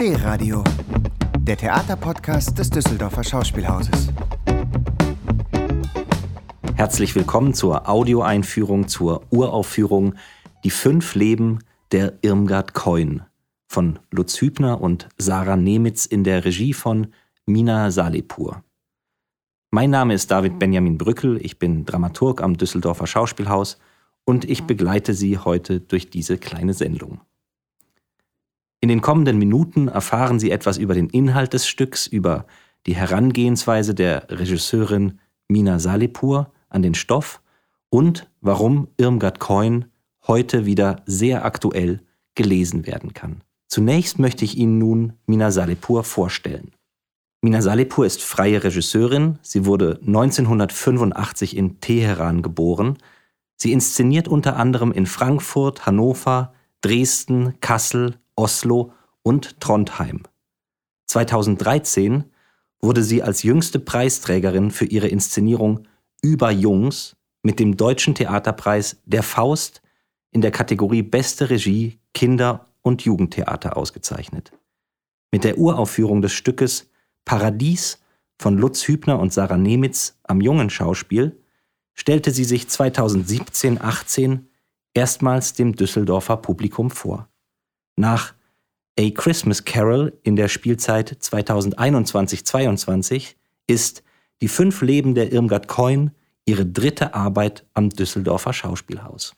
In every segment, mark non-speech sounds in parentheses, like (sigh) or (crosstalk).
D-Radio, der Theaterpodcast des Düsseldorfer Schauspielhauses. Herzlich willkommen zur Audioeinführung zur Uraufführung Die fünf Leben der Irmgard Coin von Lutz Hübner und Sarah Nemitz in der Regie von Mina Salepur. Mein Name ist David Benjamin Brückel, ich bin Dramaturg am Düsseldorfer Schauspielhaus und ich begleite Sie heute durch diese kleine Sendung. In den kommenden Minuten erfahren Sie etwas über den Inhalt des Stücks, über die Herangehensweise der Regisseurin Mina Salepur an den Stoff und warum Irmgard Coin heute wieder sehr aktuell gelesen werden kann. Zunächst möchte ich Ihnen nun Mina Salepur vorstellen. Mina Salepur ist freie Regisseurin. Sie wurde 1985 in Teheran geboren. Sie inszeniert unter anderem in Frankfurt, Hannover, Dresden, Kassel, Oslo und Trondheim. 2013 wurde sie als jüngste Preisträgerin für ihre Inszenierung Über Jungs mit dem Deutschen Theaterpreis Der Faust in der Kategorie Beste Regie Kinder- und Jugendtheater ausgezeichnet. Mit der Uraufführung des Stückes Paradies von Lutz Hübner und Sarah Nemitz am Jungen Schauspiel stellte sie sich 2017-18 erstmals dem Düsseldorfer Publikum vor. Nach A Christmas Carol in der Spielzeit 2021-22 ist Die fünf Leben der Irmgard Coin ihre dritte Arbeit am Düsseldorfer Schauspielhaus.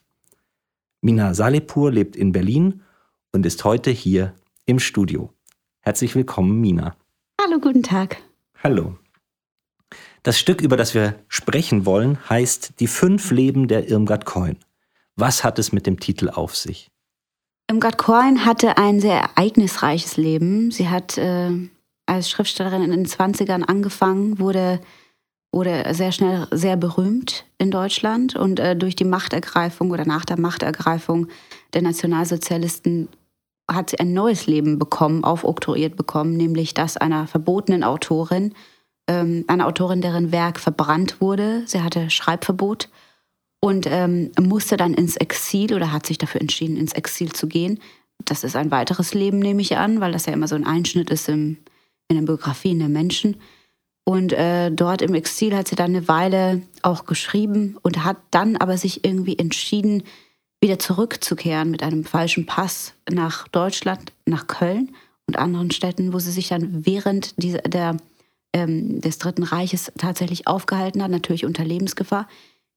Mina Salepur lebt in Berlin und ist heute hier im Studio. Herzlich willkommen, Mina. Hallo, guten Tag. Hallo. Das Stück, über das wir sprechen wollen, heißt Die fünf Leben der Irmgard Coin. Was hat es mit dem Titel auf sich? Irmgard Coin hatte ein sehr ereignisreiches Leben. Sie hat äh, als Schriftstellerin in den 20ern angefangen, wurde, wurde sehr schnell sehr berühmt in Deutschland und äh, durch die Machtergreifung oder nach der Machtergreifung der Nationalsozialisten hat sie ein neues Leben bekommen, aufoktroyiert bekommen, nämlich das einer verbotenen Autorin, ähm, eine Autorin, deren Werk verbrannt wurde. Sie hatte Schreibverbot und ähm, musste dann ins Exil oder hat sich dafür entschieden, ins Exil zu gehen. Das ist ein weiteres Leben, nehme ich an, weil das ja immer so ein Einschnitt ist im, in den Biografien der Menschen. Und äh, dort im Exil hat sie dann eine Weile auch geschrieben und hat dann aber sich irgendwie entschieden, wieder zurückzukehren mit einem falschen Pass nach Deutschland, nach Köln und anderen Städten, wo sie sich dann während dieser, der, ähm, des Dritten Reiches tatsächlich aufgehalten hat, natürlich unter Lebensgefahr.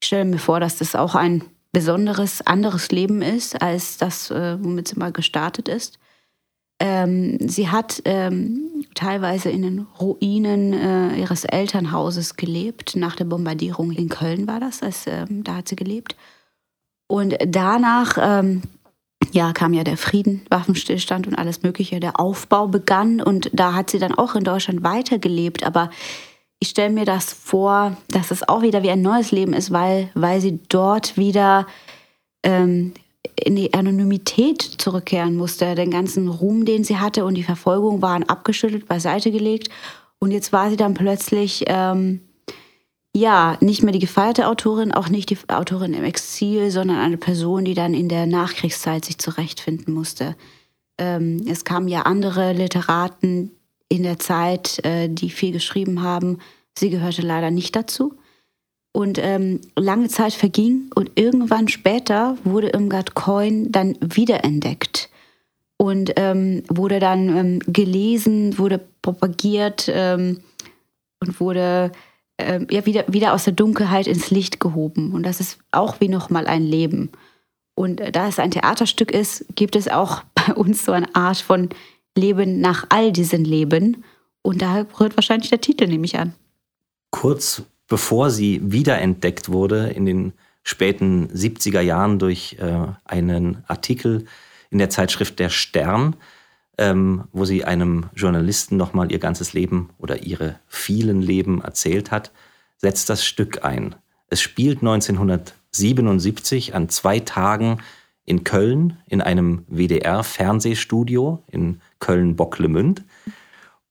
Ich stelle mir vor, dass das auch ein besonderes, anderes Leben ist, als das, äh, womit sie mal gestartet ist. Ähm, sie hat ähm, teilweise in den Ruinen äh, ihres Elternhauses gelebt. Nach der Bombardierung in Köln war das, als, ähm, da hat sie gelebt. Und danach ähm, ja, kam ja der Frieden, Waffenstillstand und alles Mögliche. Der Aufbau begann und da hat sie dann auch in Deutschland weitergelebt. Aber ich stelle mir das vor, dass es auch wieder wie ein neues Leben ist, weil, weil sie dort wieder ähm, in die Anonymität zurückkehren musste. Den ganzen Ruhm, den sie hatte und die Verfolgung waren abgeschüttelt, beiseite gelegt. Und jetzt war sie dann plötzlich ähm, ja, nicht mehr die gefeierte Autorin, auch nicht die Autorin im Exil, sondern eine Person, die dann in der Nachkriegszeit sich zurechtfinden musste. Ähm, es kamen ja andere Literaten in der Zeit, äh, die viel geschrieben haben. Sie gehörte leider nicht dazu. Und ähm, lange Zeit verging und irgendwann später wurde Irmgard Coin dann wiederentdeckt und ähm, wurde dann ähm, gelesen, wurde propagiert ähm, und wurde äh, ja, wieder, wieder aus der Dunkelheit ins Licht gehoben. Und das ist auch wie nochmal ein Leben. Und äh, da es ein Theaterstück ist, gibt es auch (laughs) bei uns so eine Art von Leben nach all diesen Leben. Und da rührt wahrscheinlich der Titel, nehme ich an. Kurz bevor sie wiederentdeckt wurde, in den späten 70er Jahren durch äh, einen Artikel in der Zeitschrift Der Stern, ähm, wo sie einem Journalisten nochmal ihr ganzes Leben oder ihre vielen Leben erzählt hat, setzt das Stück ein. Es spielt 1977 an zwei Tagen in Köln in einem WDR-Fernsehstudio in Köln-Bocklemünd.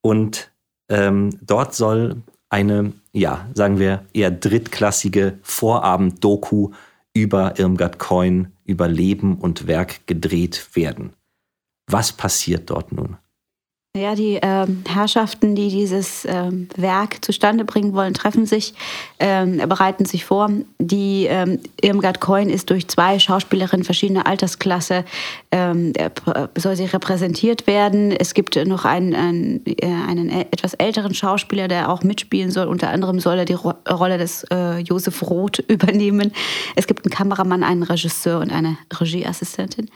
Und ähm, dort soll eine, ja, sagen wir, eher drittklassige Vorabend-Doku über Irmgard Coin, über Leben und Werk gedreht werden. Was passiert dort nun? Ja, die ähm, Herrschaften, die dieses ähm, Werk zustande bringen wollen, treffen sich, ähm, bereiten sich vor. Die ähm, Irmgard Coin ist durch zwei Schauspielerinnen verschiedener Altersklasse, ähm, soll sie repräsentiert werden. Es gibt noch einen, einen, äh, einen, etwas älteren Schauspieler, der auch mitspielen soll. Unter anderem soll er die Ro Rolle des äh, Josef Roth (laughs) übernehmen. Es gibt einen Kameramann, einen Regisseur und eine Regieassistentin.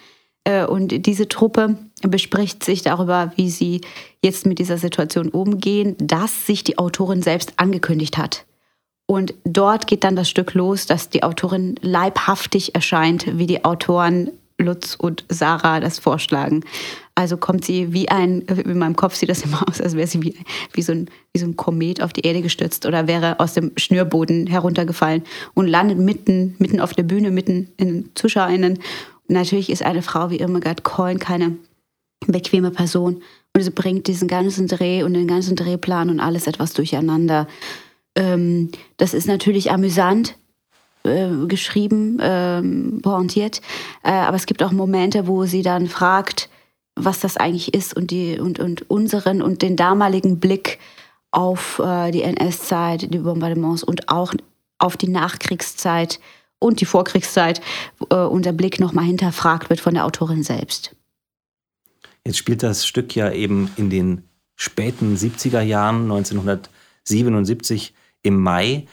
Äh, und diese Truppe bespricht sich darüber, wie sie jetzt mit dieser Situation umgehen, dass sich die Autorin selbst angekündigt hat. Und dort geht dann das Stück los, dass die Autorin leibhaftig erscheint, wie die Autoren Lutz und Sarah das vorschlagen. Also kommt sie wie ein, in meinem Kopf sieht das immer aus, als wäre sie wie, wie, so ein, wie so ein Komet auf die Erde gestürzt oder wäre aus dem Schnürboden heruntergefallen und landet mitten, mitten auf der Bühne, mitten in den ZuschauerInnen Natürlich ist eine Frau wie Irmgard Coin keine bequeme Person und sie bringt diesen ganzen Dreh und den ganzen Drehplan und alles etwas durcheinander. Ähm, das ist natürlich amüsant äh, geschrieben, ähm, pointiert, äh, aber es gibt auch Momente, wo sie dann fragt, was das eigentlich ist und, die, und, und unseren und den damaligen Blick auf äh, die NS-Zeit, die Bombardements und auch auf die Nachkriegszeit und die Vorkriegszeit äh, unser Blick nochmal hinterfragt wird von der Autorin selbst. Jetzt spielt das Stück ja eben in den späten 70er Jahren, 1977 im Mai.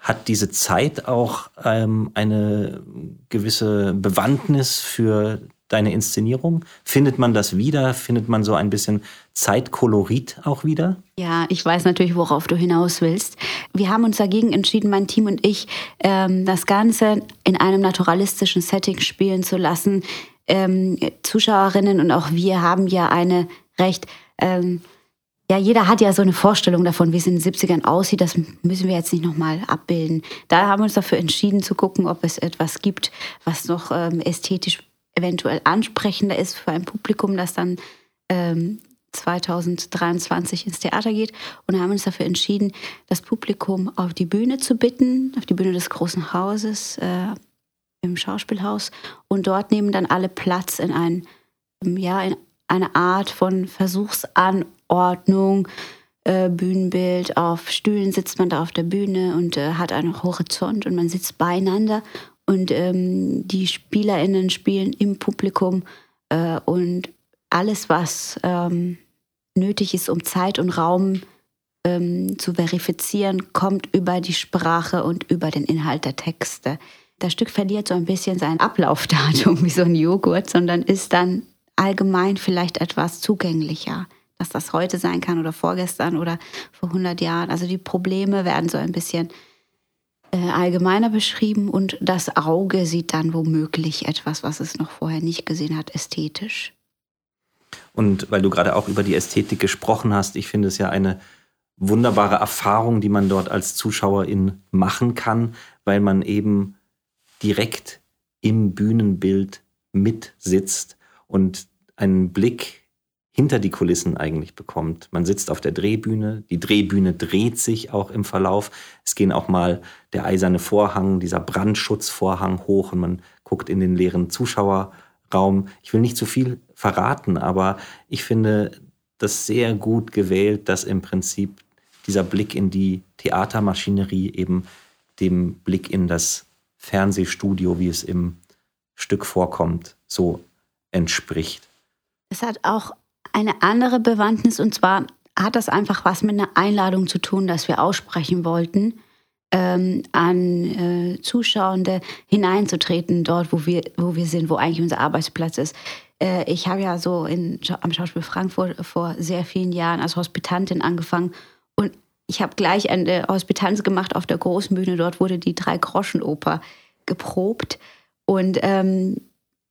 Hat diese Zeit auch ähm, eine gewisse Bewandtnis für deine Inszenierung? Findet man das wieder? Findet man so ein bisschen Zeitkolorit auch wieder? Ja, ich weiß natürlich, worauf du hinaus willst. Wir haben uns dagegen entschieden, mein Team und ich, ähm, das Ganze in einem naturalistischen Setting spielen zu lassen. Ähm, Zuschauerinnen und auch wir haben ja eine recht ähm, ja, jeder hat ja so eine Vorstellung davon, wie es in den 70ern aussieht. Das müssen wir jetzt nicht nochmal abbilden. Da haben wir uns dafür entschieden zu gucken, ob es etwas gibt, was noch ähm, ästhetisch eventuell ansprechender ist für ein Publikum, das dann ähm, 2023 ins Theater geht. Und haben uns dafür entschieden, das Publikum auf die Bühne zu bitten, auf die Bühne des großen Hauses äh, im Schauspielhaus. Und dort nehmen dann alle Platz in ein ja in eine Art von Versuchsanordnung, äh, Bühnenbild. Auf Stühlen sitzt man da auf der Bühne und äh, hat einen Horizont und man sitzt beieinander und ähm, die SpielerInnen spielen im Publikum äh, und alles, was ähm, nötig ist, um Zeit und Raum ähm, zu verifizieren, kommt über die Sprache und über den Inhalt der Texte. Das Stück verliert so ein bisschen sein Ablaufdatum wie so ein Joghurt, sondern ist dann allgemein vielleicht etwas zugänglicher, dass das heute sein kann oder vorgestern oder vor 100 Jahren. Also die Probleme werden so ein bisschen äh, allgemeiner beschrieben und das Auge sieht dann womöglich etwas, was es noch vorher nicht gesehen hat, ästhetisch. Und weil du gerade auch über die Ästhetik gesprochen hast, ich finde es ja eine wunderbare Erfahrung, die man dort als Zuschauerin machen kann, weil man eben direkt im Bühnenbild mitsitzt und einen Blick hinter die Kulissen eigentlich bekommt. Man sitzt auf der Drehbühne, die Drehbühne dreht sich auch im Verlauf. Es gehen auch mal der eiserne Vorhang, dieser Brandschutzvorhang hoch und man guckt in den leeren Zuschauerraum. Ich will nicht zu viel verraten, aber ich finde das sehr gut gewählt, dass im Prinzip dieser Blick in die Theatermaschinerie eben dem Blick in das Fernsehstudio, wie es im Stück vorkommt, so entspricht. Es hat auch eine andere Bewandtnis und zwar hat das einfach was mit einer Einladung zu tun, dass wir aussprechen wollten, ähm, an äh, Zuschauende hineinzutreten, dort, wo wir, wo wir sind, wo eigentlich unser Arbeitsplatz ist. Äh, ich habe ja so in, am Schauspiel Frankfurt vor sehr vielen Jahren als Hospitantin angefangen und ich habe gleich eine Hospitanz gemacht auf der großen Bühne. Dort wurde die Drei-Groschen-Oper geprobt. Und ähm,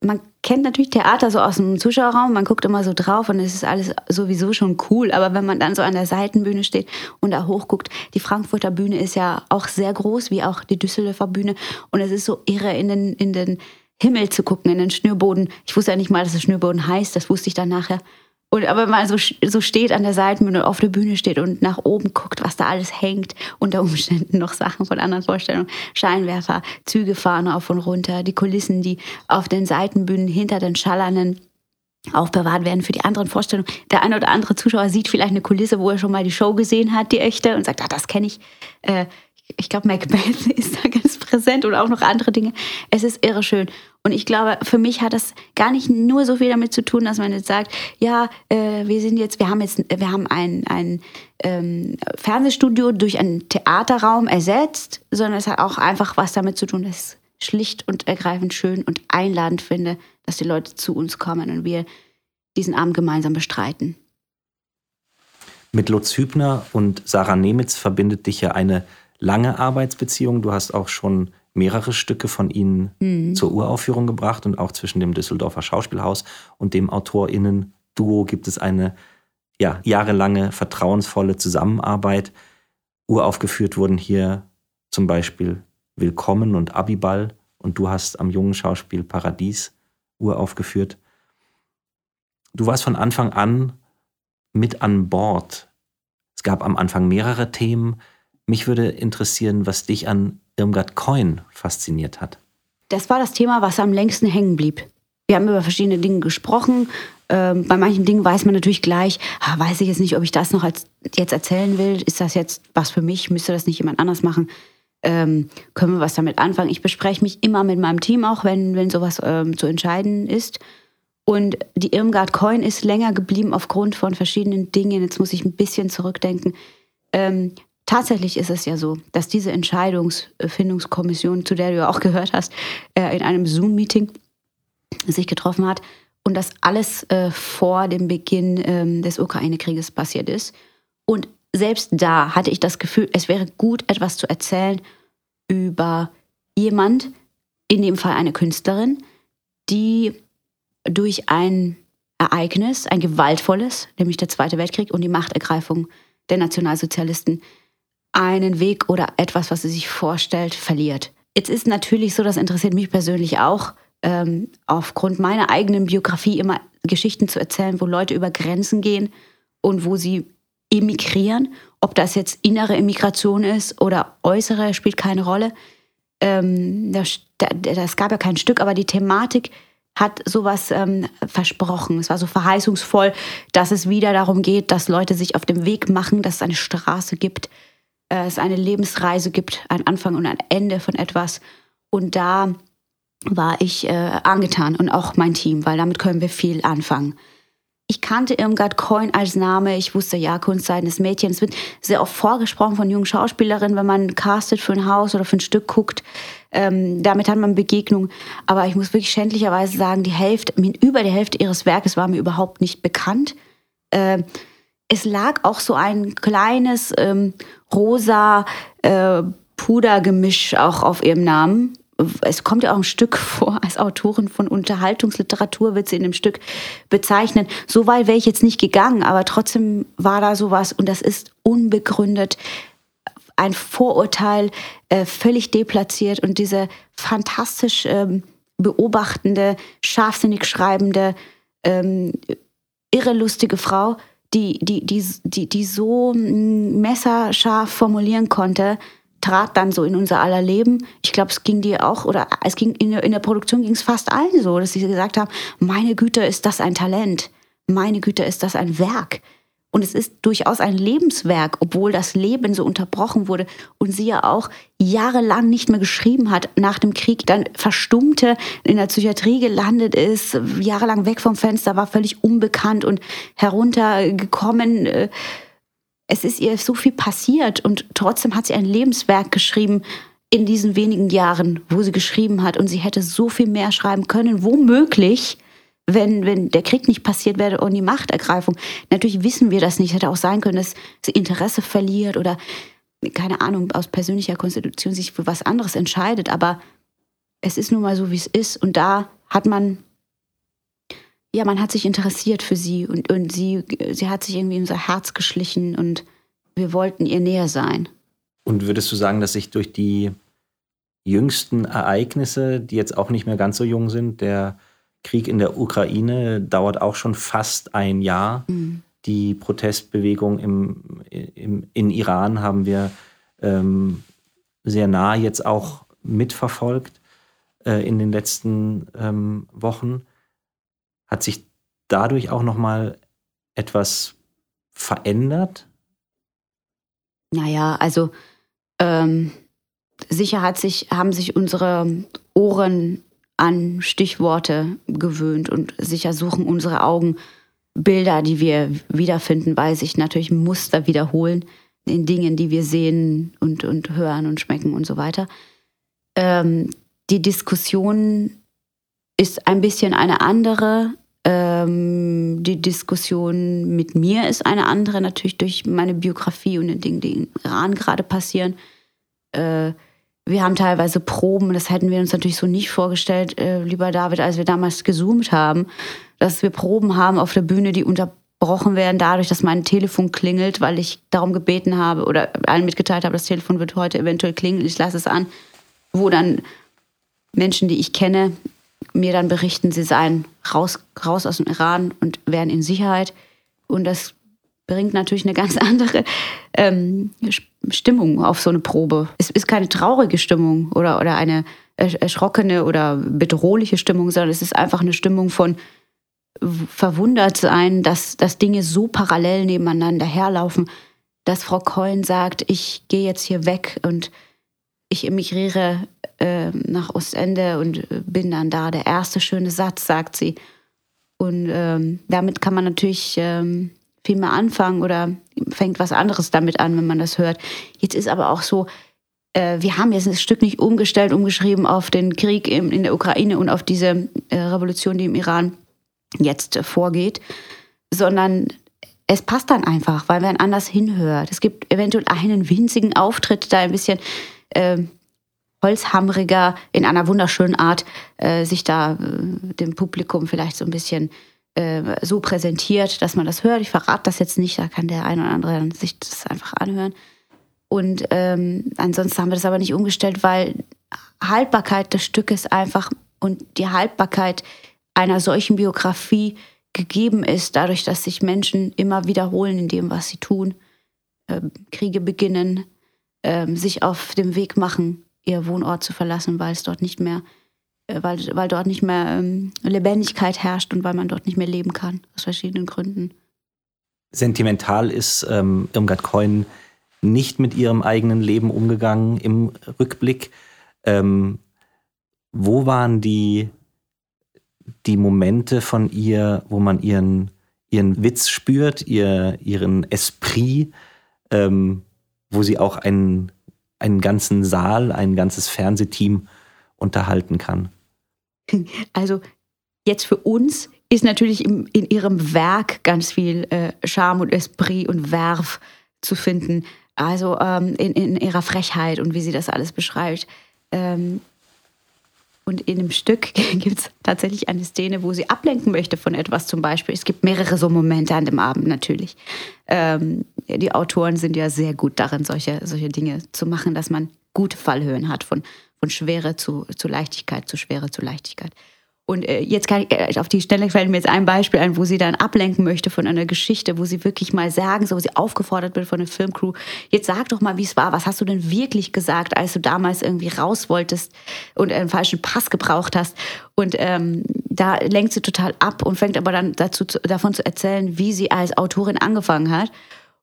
man kennt natürlich Theater so aus dem Zuschauerraum, man guckt immer so drauf und es ist alles sowieso schon cool. Aber wenn man dann so an der Seitenbühne steht und da hochguckt, die Frankfurter Bühne ist ja auch sehr groß, wie auch die Düsseldorfer Bühne. Und es ist so irre, in den, in den Himmel zu gucken, in den Schnürboden. Ich wusste ja nicht mal, dass es Schnürboden heißt, das wusste ich dann nachher. Und aber mal so, so steht an der Seitenbühne auf der Bühne steht und nach oben guckt, was da alles hängt, unter Umständen (laughs) noch Sachen von anderen Vorstellungen, Scheinwerfer, Züge fahren auf und runter, die Kulissen, die auf den Seitenbühnen hinter den schallernden aufbewahrt werden für die anderen Vorstellungen. Der eine oder andere Zuschauer sieht vielleicht eine Kulisse, wo er schon mal die Show gesehen hat, die echte, und sagt, ah, das kenne ich. Äh, ich glaube, Macbeth (laughs) ist da ganz präsent und auch noch andere Dinge. Es ist irre schön. Und ich glaube, für mich hat das gar nicht nur so viel damit zu tun, dass man jetzt sagt, ja, äh, wir sind jetzt, wir haben jetzt, wir haben ein, ein ähm, Fernsehstudio durch einen Theaterraum ersetzt, sondern es hat auch einfach was damit zu tun, dass ich schlicht und ergreifend schön und einladend finde, dass die Leute zu uns kommen und wir diesen Abend gemeinsam bestreiten. Mit Lutz Hübner und Sarah Nemitz verbindet dich ja eine lange Arbeitsbeziehung. Du hast auch schon mehrere Stücke von ihnen mhm. zur Uraufführung gebracht und auch zwischen dem Düsseldorfer Schauspielhaus und dem AutorInnen-Duo gibt es eine ja, jahrelange vertrauensvolle Zusammenarbeit. Uraufgeführt wurden hier zum Beispiel Willkommen und Abiball und du hast am jungen Schauspiel Paradies uraufgeführt. Du warst von Anfang an mit an Bord. Es gab am Anfang mehrere Themen. Mich würde interessieren, was dich an Irmgard Coin fasziniert hat. Das war das Thema, was am längsten hängen blieb. Wir haben über verschiedene Dinge gesprochen. Ähm, bei manchen Dingen weiß man natürlich gleich, ah, weiß ich jetzt nicht, ob ich das noch als, jetzt erzählen will. Ist das jetzt was für mich? Müsste das nicht jemand anders machen? Ähm, können wir was damit anfangen? Ich bespreche mich immer mit meinem Team auch, wenn, wenn sowas ähm, zu entscheiden ist. Und die Irmgard Coin ist länger geblieben aufgrund von verschiedenen Dingen. Jetzt muss ich ein bisschen zurückdenken. Ähm, Tatsächlich ist es ja so, dass diese Entscheidungsfindungskommission, zu der du ja auch (laughs) gehört hast, äh, in einem Zoom-Meeting sich getroffen hat und das alles äh, vor dem Beginn ähm, des Ukraine-Krieges passiert ist. Und selbst da hatte ich das Gefühl, es wäre gut, etwas zu erzählen über jemand, in dem Fall eine Künstlerin, die durch ein Ereignis, ein gewaltvolles, nämlich der Zweite Weltkrieg und die Machtergreifung der Nationalsozialisten, einen Weg oder etwas, was sie sich vorstellt, verliert. Jetzt ist natürlich so, das interessiert mich persönlich auch, ähm, aufgrund meiner eigenen Biografie immer Geschichten zu erzählen, wo Leute über Grenzen gehen und wo sie emigrieren. Ob das jetzt innere Immigration ist oder äußere, spielt keine Rolle. Ähm, das, das, gab ja kein Stück, aber die Thematik hat sowas ähm, versprochen. Es war so verheißungsvoll, dass es wieder darum geht, dass Leute sich auf dem Weg machen, dass es eine Straße gibt, es eine Lebensreise gibt, ein Anfang und ein Ende von etwas. Und da war ich äh, angetan und auch mein Team, weil damit können wir viel anfangen. Ich kannte Irmgard Coin als Name. Ich wusste, ja, Kunstseiten des Mädchens. Es wird sehr oft vorgesprochen von jungen Schauspielerinnen, wenn man castet für ein Haus oder für ein Stück guckt. Ähm, damit hat man Begegnung. Aber ich muss wirklich schändlicherweise sagen, die Hälfte, über die Hälfte ihres Werkes war mir überhaupt nicht bekannt. Äh, es lag auch so ein kleines ähm, rosa äh, Pudergemisch auch auf ihrem Namen. Es kommt ja auch ein Stück (laughs) vor, als Autorin von Unterhaltungsliteratur wird sie in dem Stück bezeichnen. So weit wäre ich jetzt nicht gegangen, aber trotzdem war da sowas und das ist unbegründet ein Vorurteil, äh, völlig deplatziert und diese fantastisch ähm, beobachtende, scharfsinnig schreibende, ähm, irrelustige Frau die, die, die, die, die so messerscharf formulieren konnte, trat dann so in unser aller Leben. Ich glaube, es ging dir auch, oder es ging in, in der Produktion ging es fast allen so, dass sie gesagt haben, meine Güte, ist das ein Talent. Meine Güte, ist das ein Werk. Und es ist durchaus ein Lebenswerk, obwohl das Leben so unterbrochen wurde und sie ja auch jahrelang nicht mehr geschrieben hat nach dem Krieg, dann verstummte, in der Psychiatrie gelandet ist, jahrelang weg vom Fenster, war völlig unbekannt und heruntergekommen. Es ist ihr so viel passiert und trotzdem hat sie ein Lebenswerk geschrieben in diesen wenigen Jahren, wo sie geschrieben hat und sie hätte so viel mehr schreiben können, womöglich wenn, wenn der Krieg nicht passiert wäre und die Machtergreifung. Natürlich wissen wir das nicht. Hätte auch sein können, dass sie Interesse verliert oder, keine Ahnung, aus persönlicher Konstitution sich für was anderes entscheidet. Aber es ist nun mal so, wie es ist. Und da hat man, ja, man hat sich interessiert für sie und, und sie, sie hat sich irgendwie in unser Herz geschlichen und wir wollten ihr näher sein. Und würdest du sagen, dass sich durch die jüngsten Ereignisse, die jetzt auch nicht mehr ganz so jung sind, der Krieg in der Ukraine dauert auch schon fast ein Jahr. Mhm. Die Protestbewegung im, im, in Iran haben wir ähm, sehr nah jetzt auch mitverfolgt äh, in den letzten ähm, Wochen. Hat sich dadurch auch nochmal etwas verändert? Naja, also ähm, sicher hat sich, haben sich unsere Ohren an Stichworte gewöhnt und sicher suchen unsere Augen Bilder, die wir wiederfinden, weil sich natürlich Muster wiederholen in Dingen, die wir sehen und, und hören und schmecken und so weiter. Ähm, die Diskussion ist ein bisschen eine andere. Ähm, die Diskussion mit mir ist eine andere, natürlich durch meine Biografie und den Dingen, die in Iran gerade passieren. Äh, wir haben teilweise Proben, das hätten wir uns natürlich so nicht vorgestellt, äh, lieber David, als wir damals gezoomt haben, dass wir Proben haben auf der Bühne, die unterbrochen werden dadurch, dass mein Telefon klingelt, weil ich darum gebeten habe oder allen mitgeteilt habe, das Telefon wird heute eventuell klingeln, ich lasse es an, wo dann Menschen, die ich kenne, mir dann berichten, sie seien raus, raus aus dem Iran und wären in Sicherheit. Und das bringt natürlich eine ganz (laughs) andere ähm, Stimmung auf so eine Probe. Es ist keine traurige Stimmung oder, oder eine erschrockene oder bedrohliche Stimmung, sondern es ist einfach eine Stimmung von verwundert sein, dass, dass Dinge so parallel nebeneinander herlaufen, dass Frau Coyne sagt, ich gehe jetzt hier weg und ich emigriere äh, nach Ostende und bin dann da. Der erste schöne Satz, sagt sie. Und ähm, damit kann man natürlich ähm, viel mehr anfangen oder fängt was anderes damit an, wenn man das hört. Jetzt ist aber auch so, äh, wir haben jetzt ein Stück nicht umgestellt, umgeschrieben auf den Krieg in, in der Ukraine und auf diese äh, Revolution, die im Iran jetzt äh, vorgeht, sondern es passt dann einfach, weil man anders hinhört. Es gibt eventuell einen winzigen Auftritt, da ein bisschen äh, holzhammeriger, in einer wunderschönen Art, äh, sich da äh, dem Publikum vielleicht so ein bisschen äh, so präsentiert, dass man das hört. Ich verrate das jetzt nicht, da kann der ein oder andere sich das einfach anhören. Und ähm, ansonsten haben wir das aber nicht umgestellt, weil Haltbarkeit des Stückes einfach und die Haltbarkeit einer solchen Biografie gegeben ist, dadurch, dass sich Menschen immer wiederholen in dem, was sie tun, äh, Kriege beginnen, äh, sich auf dem Weg machen, ihr Wohnort zu verlassen, weil es dort nicht mehr äh, weil, weil dort nicht mehr ähm, Lebendigkeit herrscht und weil man dort nicht mehr leben kann, aus verschiedenen Gründen. Sentimental ist ähm, Irmgard Coin nicht mit ihrem eigenen Leben umgegangen im Rückblick. Ähm, wo waren die, die Momente von ihr, wo man ihren, ihren Witz spürt, ihr, ihren Esprit, ähm, wo sie auch einen, einen ganzen Saal, ein ganzes Fernsehteam unterhalten kann? (laughs) Also jetzt für uns ist natürlich im, in ihrem Werk ganz viel äh, Charme und Esprit und Werf zu finden. Also ähm, in, in, ihrer Frechheit und wie sie das alles beschreibt. Ähm, und in dem Stück (laughs) gibt es tatsächlich eine Szene, wo sie ablenken möchte von etwas zum Beispiel. Es gibt mehrere so Momente an dem Abend natürlich. Ähm, die Autoren sind ja sehr gut darin, solche, solche Dinge zu machen, dass man gute Fallhöhen hat von von Schwere zu, zu Leichtigkeit, zu Schwere zu Leichtigkeit. Und äh, jetzt kann ich, äh, auf die Stelle fällt mir jetzt ein Beispiel ein, wo sie dann ablenken möchte von einer Geschichte, wo sie wirklich mal sagen, so wo sie aufgefordert wird von der Filmcrew, jetzt sag doch mal, wie es war, was hast du denn wirklich gesagt, als du damals irgendwie raus wolltest und einen falschen Pass gebraucht hast. Und ähm, da lenkt sie total ab und fängt aber dann dazu, davon zu erzählen, wie sie als Autorin angefangen hat.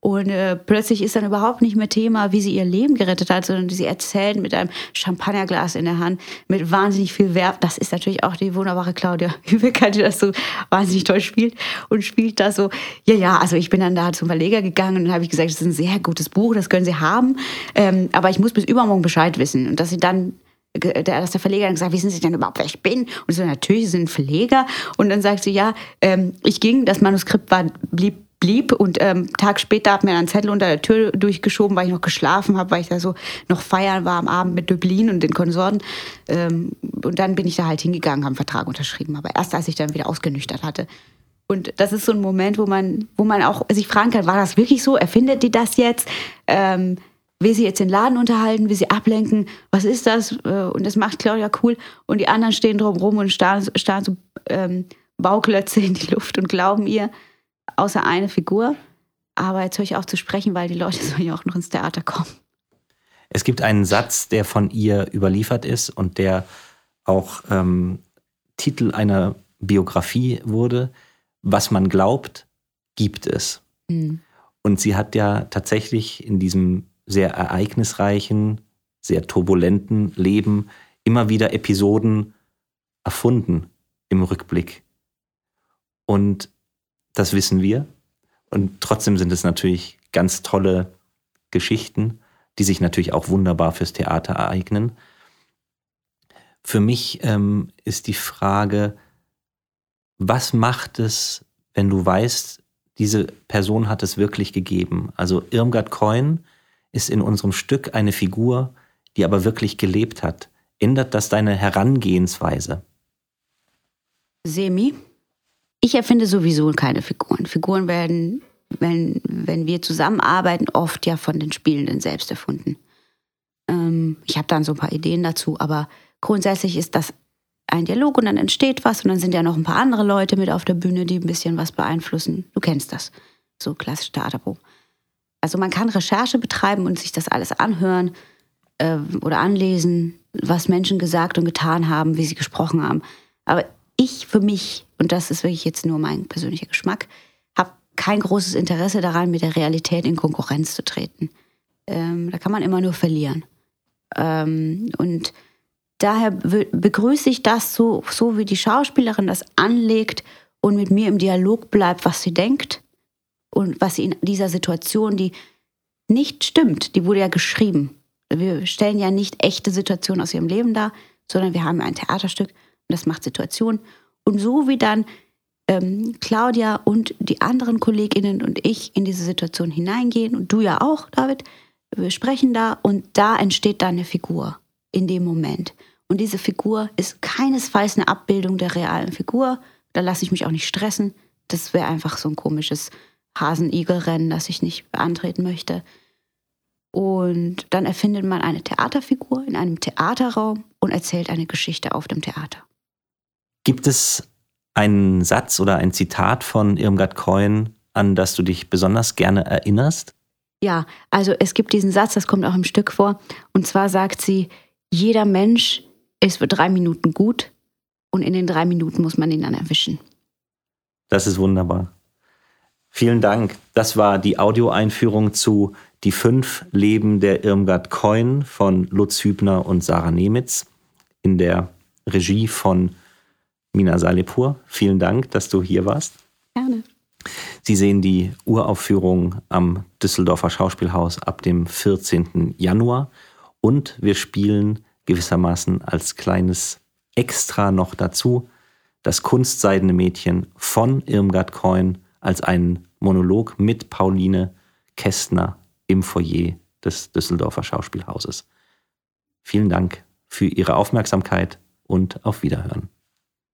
Und äh, plötzlich ist dann überhaupt nicht mehr Thema, wie sie ihr Leben gerettet hat, sondern sie erzählt mit einem Champagnerglas in der Hand, mit wahnsinnig viel Werb. Das ist natürlich auch die wunderbare Claudia (laughs) Hübecker, die das so wahnsinnig toll spielt und spielt da so, ja, ja, also ich bin dann da zum Verleger gegangen und habe ich gesagt, das ist ein sehr gutes Buch, das können Sie haben, ähm, aber ich muss bis übermorgen Bescheid wissen. Und dass sie dann der, dass der Verleger dann gesagt, wissen Sie denn überhaupt, wer ich bin? Und so, natürlich, Sie sind Verleger. Und dann sagt sie, ja, ähm, ich ging, das Manuskript war, blieb blieb und ähm, Tag später hat mir dann einen Zettel unter der Tür durchgeschoben, weil ich noch geschlafen habe, weil ich da so noch feiern war am Abend mit Dublin und den Konsorten. Ähm, und dann bin ich da halt hingegangen, habe einen Vertrag unterschrieben, aber erst als ich dann wieder ausgenüchtert hatte. Und das ist so ein Moment, wo man, wo man auch sich fragen kann, war das wirklich so? Erfindet die das jetzt? Ähm, will sie jetzt den Laden unterhalten? Will sie ablenken? Was ist das? Äh, und das macht Claudia cool. Und die anderen stehen drumherum und starren, starren so ähm, Bauklötze in die Luft und glauben ihr außer eine Figur. Aber jetzt höre ich auf zu sprechen, weil die Leute (laughs) sollen ja auch noch ins Theater kommen. Es gibt einen Satz, der von ihr überliefert ist und der auch ähm, Titel einer Biografie wurde, was man glaubt, gibt es. Mhm. Und sie hat ja tatsächlich in diesem sehr ereignisreichen, sehr turbulenten Leben immer wieder Episoden erfunden im Rückblick. Und das wissen wir. Und trotzdem sind es natürlich ganz tolle Geschichten, die sich natürlich auch wunderbar fürs Theater ereignen. Für mich ähm, ist die Frage, was macht es, wenn du weißt, diese Person hat es wirklich gegeben? Also Irmgard Coin ist in unserem Stück eine Figur, die aber wirklich gelebt hat. Ändert das deine Herangehensweise? Semi. Ich erfinde sowieso keine Figuren. Figuren werden, wenn, wenn wir zusammenarbeiten, oft ja von den Spielenden selbst erfunden. Ähm, ich habe dann so ein paar Ideen dazu, aber grundsätzlich ist das ein Dialog und dann entsteht was und dann sind ja noch ein paar andere Leute mit auf der Bühne, die ein bisschen was beeinflussen. Du kennst das, so klassisch Theaterbuch. Also man kann Recherche betreiben und sich das alles anhören äh, oder anlesen, was Menschen gesagt und getan haben, wie sie gesprochen haben. Aber ich für mich, und das ist wirklich jetzt nur mein persönlicher Geschmack, habe kein großes Interesse daran, mit der Realität in Konkurrenz zu treten. Ähm, da kann man immer nur verlieren. Ähm, und daher begrüße ich das so, so, wie die Schauspielerin das anlegt und mit mir im Dialog bleibt, was sie denkt und was sie in dieser Situation, die nicht stimmt, die wurde ja geschrieben. Wir stellen ja nicht echte Situationen aus ihrem Leben dar, sondern wir haben ein Theaterstück das macht Situationen. Und so wie dann ähm, Claudia und die anderen Kolleginnen und ich in diese Situation hineingehen und du ja auch, David, wir sprechen da und da entsteht dann eine Figur in dem Moment. Und diese Figur ist keinesfalls eine Abbildung der realen Figur. Da lasse ich mich auch nicht stressen. Das wäre einfach so ein komisches Hasenigelrennen, das ich nicht antreten möchte. Und dann erfindet man eine Theaterfigur in einem Theaterraum und erzählt eine Geschichte auf dem Theater. Gibt es einen Satz oder ein Zitat von Irmgard Coin, an das du dich besonders gerne erinnerst? Ja, also es gibt diesen Satz, das kommt auch im Stück vor. Und zwar sagt sie, jeder Mensch ist für drei Minuten gut und in den drei Minuten muss man ihn dann erwischen. Das ist wunderbar. Vielen Dank. Das war die Audioeinführung zu Die fünf Leben der Irmgard Coin von Lutz Hübner und Sarah Nemitz in der Regie von Mina Salipur. Vielen Dank, dass du hier warst. Gerne. Sie sehen die Uraufführung am Düsseldorfer Schauspielhaus ab dem 14. Januar und wir spielen gewissermaßen als kleines Extra noch dazu das Kunstseidene Mädchen von Irmgard Coin als einen Monolog mit Pauline Kästner im Foyer des Düsseldorfer Schauspielhauses. Vielen Dank für Ihre Aufmerksamkeit und auf Wiederhören.